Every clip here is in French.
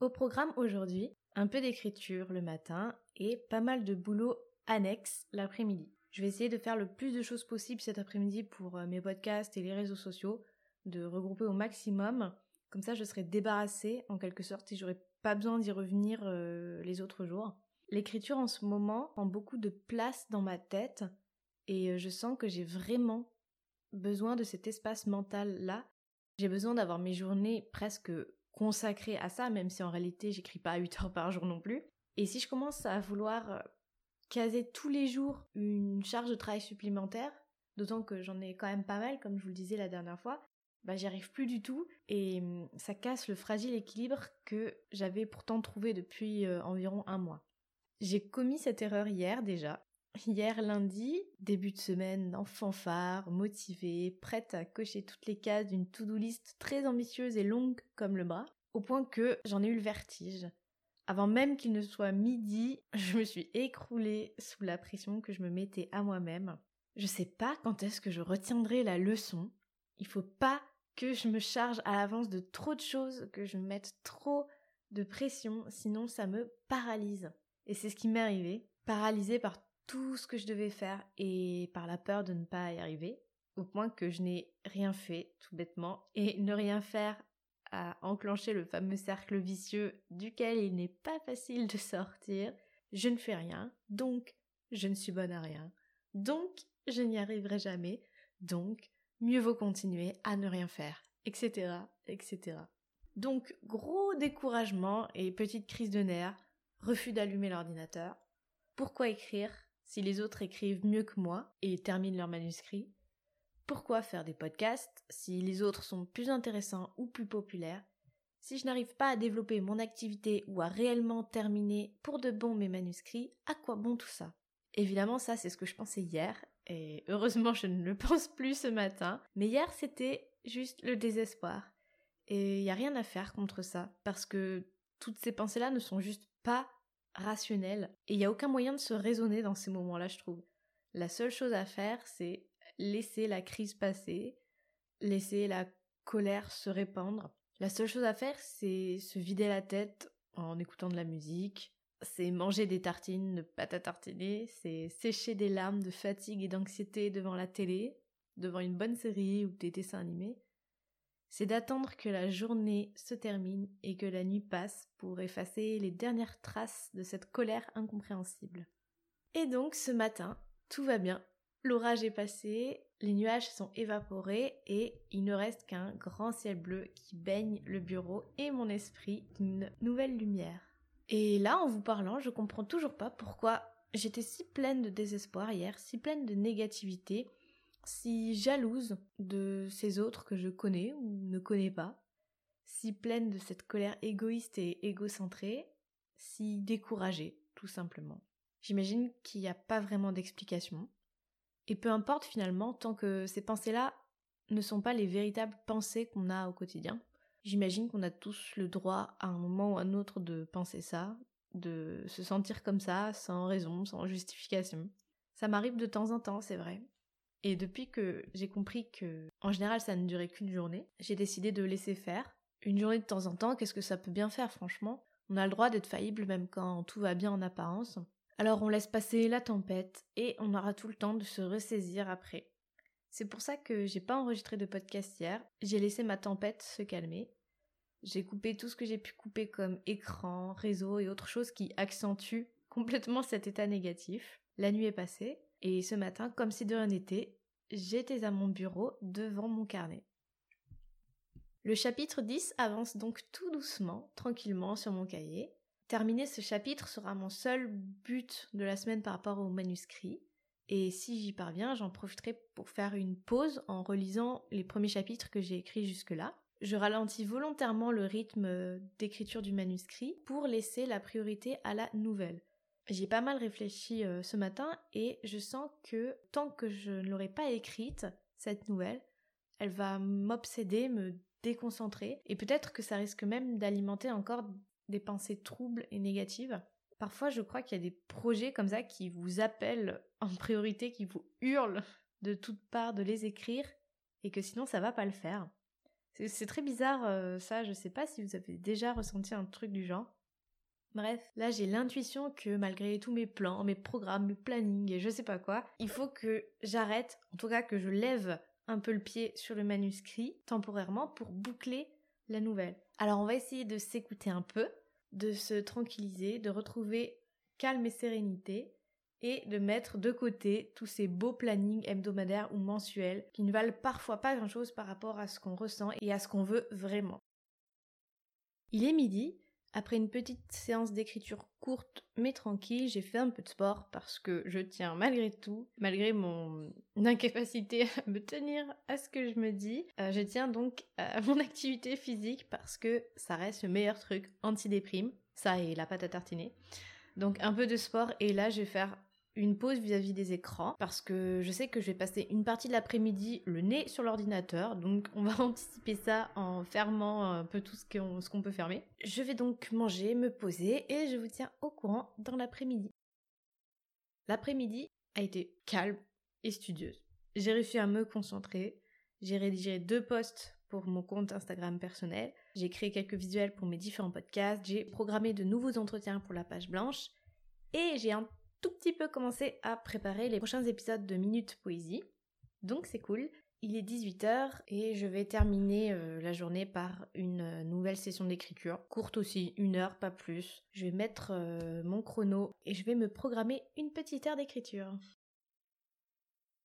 Au programme aujourd'hui, un peu d'écriture le matin et pas mal de boulot annexe l'après-midi. Je vais essayer de faire le plus de choses possible cet après-midi pour euh, mes podcasts et les réseaux sociaux, de regrouper au maximum. Comme ça, je serai débarrassée en quelque sorte et j'aurai pas besoin d'y revenir euh, les autres jours. L'écriture en ce moment prend beaucoup de place dans ma tête et euh, je sens que j'ai vraiment besoin de cet espace mental là. J'ai besoin d'avoir mes journées presque consacré à ça, même si en réalité j'écris pas à 8 heures par jour non plus. Et si je commence à vouloir euh, caser tous les jours une charge de travail supplémentaire, d'autant que j'en ai quand même pas mal, comme je vous le disais la dernière fois, bah j'y arrive plus du tout et hum, ça casse le fragile équilibre que j'avais pourtant trouvé depuis euh, environ un mois. J'ai commis cette erreur hier déjà. Hier lundi, début de semaine en fanfare, motivée, prête à cocher toutes les cases d'une to-do list très ambitieuse et longue comme le bras, au point que j'en ai eu le vertige. Avant même qu'il ne soit midi, je me suis écroulée sous la pression que je me mettais à moi-même. Je sais pas quand est-ce que je retiendrai la leçon. Il faut pas que je me charge à l'avance de trop de choses, que je me mette trop de pression, sinon ça me paralyse. Et c'est ce qui m'est arrivé, paralysée par tout ce que je devais faire et par la peur de ne pas y arriver, au point que je n'ai rien fait tout bêtement, et ne rien faire a enclenché le fameux cercle vicieux duquel il n'est pas facile de sortir. Je ne fais rien, donc je ne suis bonne à rien, donc je n'y arriverai jamais, donc mieux vaut continuer à ne rien faire, etc., etc. Donc gros découragement et petite crise de nerfs, refus d'allumer l'ordinateur. Pourquoi écrire? Si les autres écrivent mieux que moi et terminent leur manuscrit Pourquoi faire des podcasts si les autres sont plus intéressants ou plus populaires Si je n'arrive pas à développer mon activité ou à réellement terminer pour de bon mes manuscrits, à quoi bon tout ça? Évidemment, ça c'est ce que je pensais hier, et heureusement je ne le pense plus ce matin, mais hier c'était juste le désespoir. Et il n'y a rien à faire contre ça, parce que toutes ces pensées-là ne sont juste pas rationnel et il n'y a aucun moyen de se raisonner dans ces moments-là, je trouve. La seule chose à faire, c'est laisser la crise passer, laisser la colère se répandre. La seule chose à faire, c'est se vider la tête en écoutant de la musique, c'est manger des tartines de pâte à tartiner, c'est sécher des larmes de fatigue et d'anxiété devant la télé, devant une bonne série ou des dessins animés, c'est d'attendre que la journée se termine et que la nuit passe pour effacer les dernières traces de cette colère incompréhensible. Et donc ce matin, tout va bien. L'orage est passé, les nuages sont évaporés et il ne reste qu'un grand ciel bleu qui baigne le bureau et mon esprit d'une nouvelle lumière. Et là, en vous parlant, je comprends toujours pas pourquoi j'étais si pleine de désespoir hier, si pleine de négativité, si jalouse de ces autres que je connais ou ne connais pas, si pleine de cette colère égoïste et égocentrée, si découragée, tout simplement. J'imagine qu'il n'y a pas vraiment d'explication. Et peu importe finalement, tant que ces pensées-là ne sont pas les véritables pensées qu'on a au quotidien. J'imagine qu'on a tous le droit à un moment ou à un autre de penser ça, de se sentir comme ça, sans raison, sans justification. Ça m'arrive de temps en temps, c'est vrai. Et depuis que j'ai compris que, en général, ça ne durait qu'une journée, j'ai décidé de laisser faire. Une journée de temps en temps, qu'est-ce que ça peut bien faire, franchement? On a le droit d'être faillible même quand tout va bien en apparence. Alors on laisse passer la tempête et on aura tout le temps de se ressaisir après. C'est pour ça que j'ai pas enregistré de podcast hier. J'ai laissé ma tempête se calmer. J'ai coupé tout ce que j'ai pu couper comme écran, réseau et autres choses qui accentuent complètement cet état négatif. La nuit est passée et ce matin, comme si de rien n'était, j'étais à mon bureau devant mon carnet. Le chapitre 10 avance donc tout doucement, tranquillement sur mon cahier. Terminer ce chapitre sera mon seul but de la semaine par rapport au manuscrit. Et si j'y parviens, j'en profiterai pour faire une pause en relisant les premiers chapitres que j'ai écrits jusque-là. Je ralentis volontairement le rythme d'écriture du manuscrit pour laisser la priorité à la nouvelle. J'ai pas mal réfléchi euh, ce matin et je sens que tant que je ne l'aurai pas écrite, cette nouvelle, elle va m'obséder, me déconcentrer et peut-être que ça risque même d'alimenter encore des pensées troubles et négatives. Parfois, je crois qu'il y a des projets comme ça qui vous appellent en priorité, qui vous hurlent de toutes parts de les écrire et que sinon ça va pas le faire. C'est très bizarre euh, ça, je sais pas si vous avez déjà ressenti un truc du genre. Bref, là j'ai l'intuition que malgré tous mes plans, mes programmes, mes plannings et je sais pas quoi, il faut que j'arrête, en tout cas que je lève un peu le pied sur le manuscrit temporairement pour boucler la nouvelle. Alors on va essayer de s'écouter un peu, de se tranquilliser, de retrouver calme et sérénité et de mettre de côté tous ces beaux plannings hebdomadaires ou mensuels qui ne valent parfois pas grand-chose par rapport à ce qu'on ressent et à ce qu'on veut vraiment. Il est midi, après une petite séance d'écriture courte mais tranquille, j'ai fait un peu de sport parce que je tiens malgré tout, malgré mon incapacité à me tenir à ce que je me dis, euh, je tiens donc à mon activité physique parce que ça reste le meilleur truc anti-déprime, ça et la pâte à tartiner. Donc un peu de sport et là je vais faire une pause vis-à-vis des écrans parce que je sais que je vais passer une partie de l'après-midi le nez sur l'ordinateur, donc on va anticiper ça en fermant un peu tout ce qu'on peut fermer. Je vais donc manger, me poser et je vous tiens au courant dans l'après-midi. L'après-midi a été calme et studieuse. J'ai réussi à me concentrer, j'ai rédigé deux posts pour mon compte Instagram personnel, j'ai créé quelques visuels pour mes différents podcasts, j'ai programmé de nouveaux entretiens pour la page blanche et j'ai un tout petit peu commencé à préparer les prochains épisodes de Minute Poésie. Donc c'est cool. Il est 18h et je vais terminer euh, la journée par une euh, nouvelle session d'écriture. Courte aussi, une heure, pas plus. Je vais mettre euh, mon chrono et je vais me programmer une petite heure d'écriture.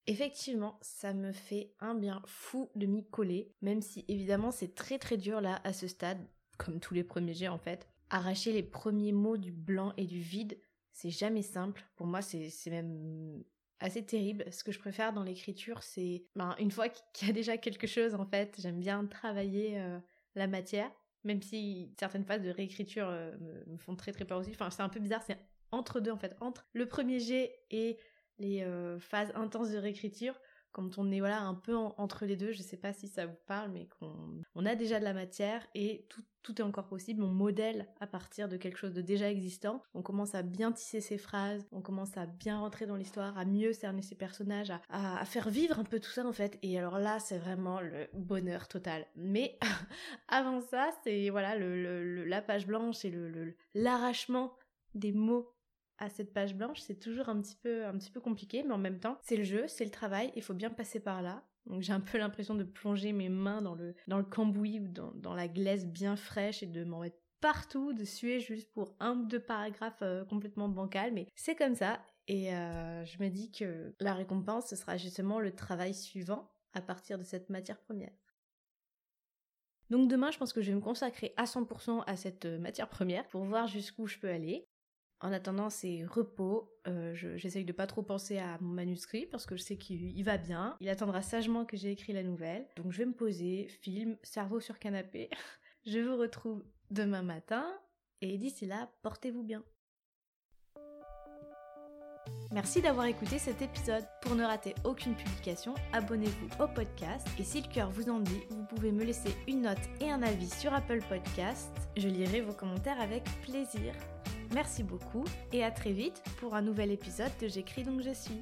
Effectivement, ça me fait un bien fou de m'y coller, même si évidemment c'est très très dur là à ce stade, comme tous les premiers jets en fait. Arracher les premiers mots du blanc et du vide, c'est jamais simple. Pour moi, c'est même assez terrible. Ce que je préfère dans l'écriture, c'est ben, une fois qu'il y a déjà quelque chose, en fait, j'aime bien travailler euh, la matière, même si certaines phases de réécriture euh, me, font très très peur aussi. Enfin, c'est un peu bizarre, c'est entre deux en fait, entre le premier jet et les euh, phases intenses de réécriture quand on est voilà un peu entre les deux, je sais pas si ça vous parle, mais qu'on on a déjà de la matière et tout, tout, est encore possible. On modèle à partir de quelque chose de déjà existant. On commence à bien tisser ses phrases, on commence à bien rentrer dans l'histoire, à mieux cerner ses personnages, à, à, faire vivre un peu tout ça en fait. Et alors là, c'est vraiment le bonheur total. Mais avant ça, c'est voilà le, le, la page blanche et le l'arrachement des mots à cette page blanche, c'est toujours un petit peu un petit peu compliqué, mais en même temps, c'est le jeu, c'est le travail, il faut bien passer par là. Donc j'ai un peu l'impression de plonger mes mains dans le dans le cambouis ou dans, la glaise bien fraîche et de m'en mettre partout, de suer juste pour un ou deux paragraphes euh, complètement bancal, mais c'est comme ça. Et euh, je me dis que la récompense, ce sera justement le travail suivant à partir de cette matière première. Donc demain, je pense que je vais me consacrer à 100% à cette matière première pour voir jusqu'où je peux aller. En attendant, c'est repos. Euh, J'essaye de pas trop penser à mon manuscrit parce que je sais qu'il va bien. Il attendra sagement que j'ai écrit la nouvelle. Donc je vais me poser, film, cerveau sur canapé. je vous retrouve demain matin et d'ici là, portez-vous bien. Merci d'avoir écouté cet épisode. Pour ne rater aucune publication, abonnez-vous au podcast et si le cœur vous en dit, vous pouvez me laisser une note et un avis sur Apple Podcast. Je lirai vos commentaires avec plaisir. Merci beaucoup et à très vite pour un nouvel épisode de J'écris donc je suis.